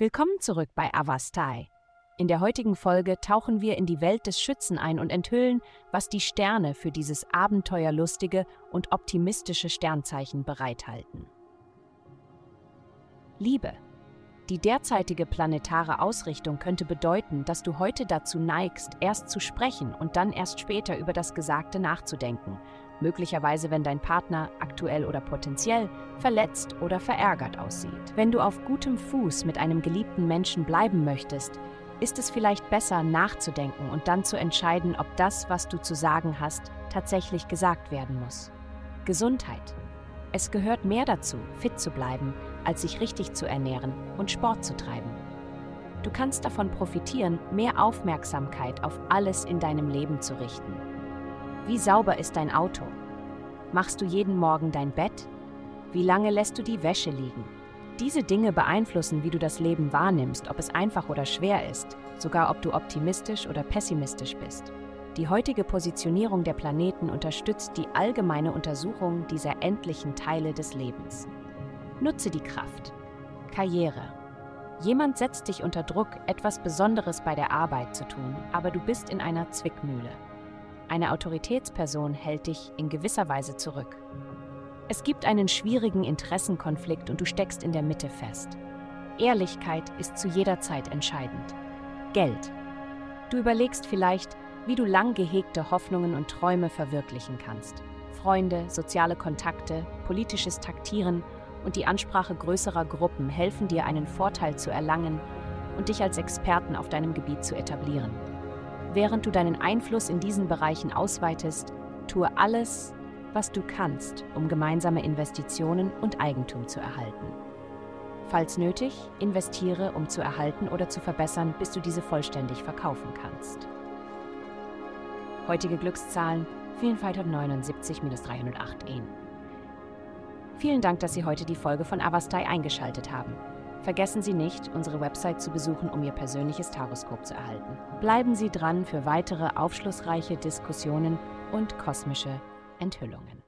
Willkommen zurück bei Avastai. In der heutigen Folge tauchen wir in die Welt des Schützen ein und enthüllen, was die Sterne für dieses abenteuerlustige und optimistische Sternzeichen bereithalten. Liebe. Die derzeitige planetare Ausrichtung könnte bedeuten, dass du heute dazu neigst, erst zu sprechen und dann erst später über das Gesagte nachzudenken, möglicherweise wenn dein Partner, aktuell oder potenziell, verletzt oder verärgert aussieht. Wenn du auf gutem Fuß mit einem geliebten Menschen bleiben möchtest, ist es vielleicht besser nachzudenken und dann zu entscheiden, ob das, was du zu sagen hast, tatsächlich gesagt werden muss. Gesundheit. Es gehört mehr dazu, fit zu bleiben, als sich richtig zu ernähren und Sport zu treiben. Du kannst davon profitieren, mehr Aufmerksamkeit auf alles in deinem Leben zu richten. Wie sauber ist dein Auto? Machst du jeden Morgen dein Bett? Wie lange lässt du die Wäsche liegen? Diese Dinge beeinflussen, wie du das Leben wahrnimmst, ob es einfach oder schwer ist, sogar ob du optimistisch oder pessimistisch bist. Die heutige Positionierung der Planeten unterstützt die allgemeine Untersuchung dieser endlichen Teile des Lebens. Nutze die Kraft. Karriere. Jemand setzt dich unter Druck, etwas Besonderes bei der Arbeit zu tun, aber du bist in einer Zwickmühle. Eine Autoritätsperson hält dich in gewisser Weise zurück. Es gibt einen schwierigen Interessenkonflikt und du steckst in der Mitte fest. Ehrlichkeit ist zu jeder Zeit entscheidend. Geld. Du überlegst vielleicht, wie du lang gehegte Hoffnungen und Träume verwirklichen kannst. Freunde, soziale Kontakte, politisches Taktieren und die Ansprache größerer Gruppen helfen dir, einen Vorteil zu erlangen und dich als Experten auf deinem Gebiet zu etablieren. Während du deinen Einfluss in diesen Bereichen ausweitest, tue alles, was du kannst, um gemeinsame Investitionen und Eigentum zu erhalten. Falls nötig, investiere, um zu erhalten oder zu verbessern, bis du diese vollständig verkaufen kannst. Heutige Glückszahlen 4579-308 EN. Vielen Dank, dass Sie heute die Folge von Avastai eingeschaltet haben. Vergessen Sie nicht, unsere Website zu besuchen, um Ihr persönliches Taroskop zu erhalten. Bleiben Sie dran für weitere aufschlussreiche Diskussionen und kosmische Enthüllungen.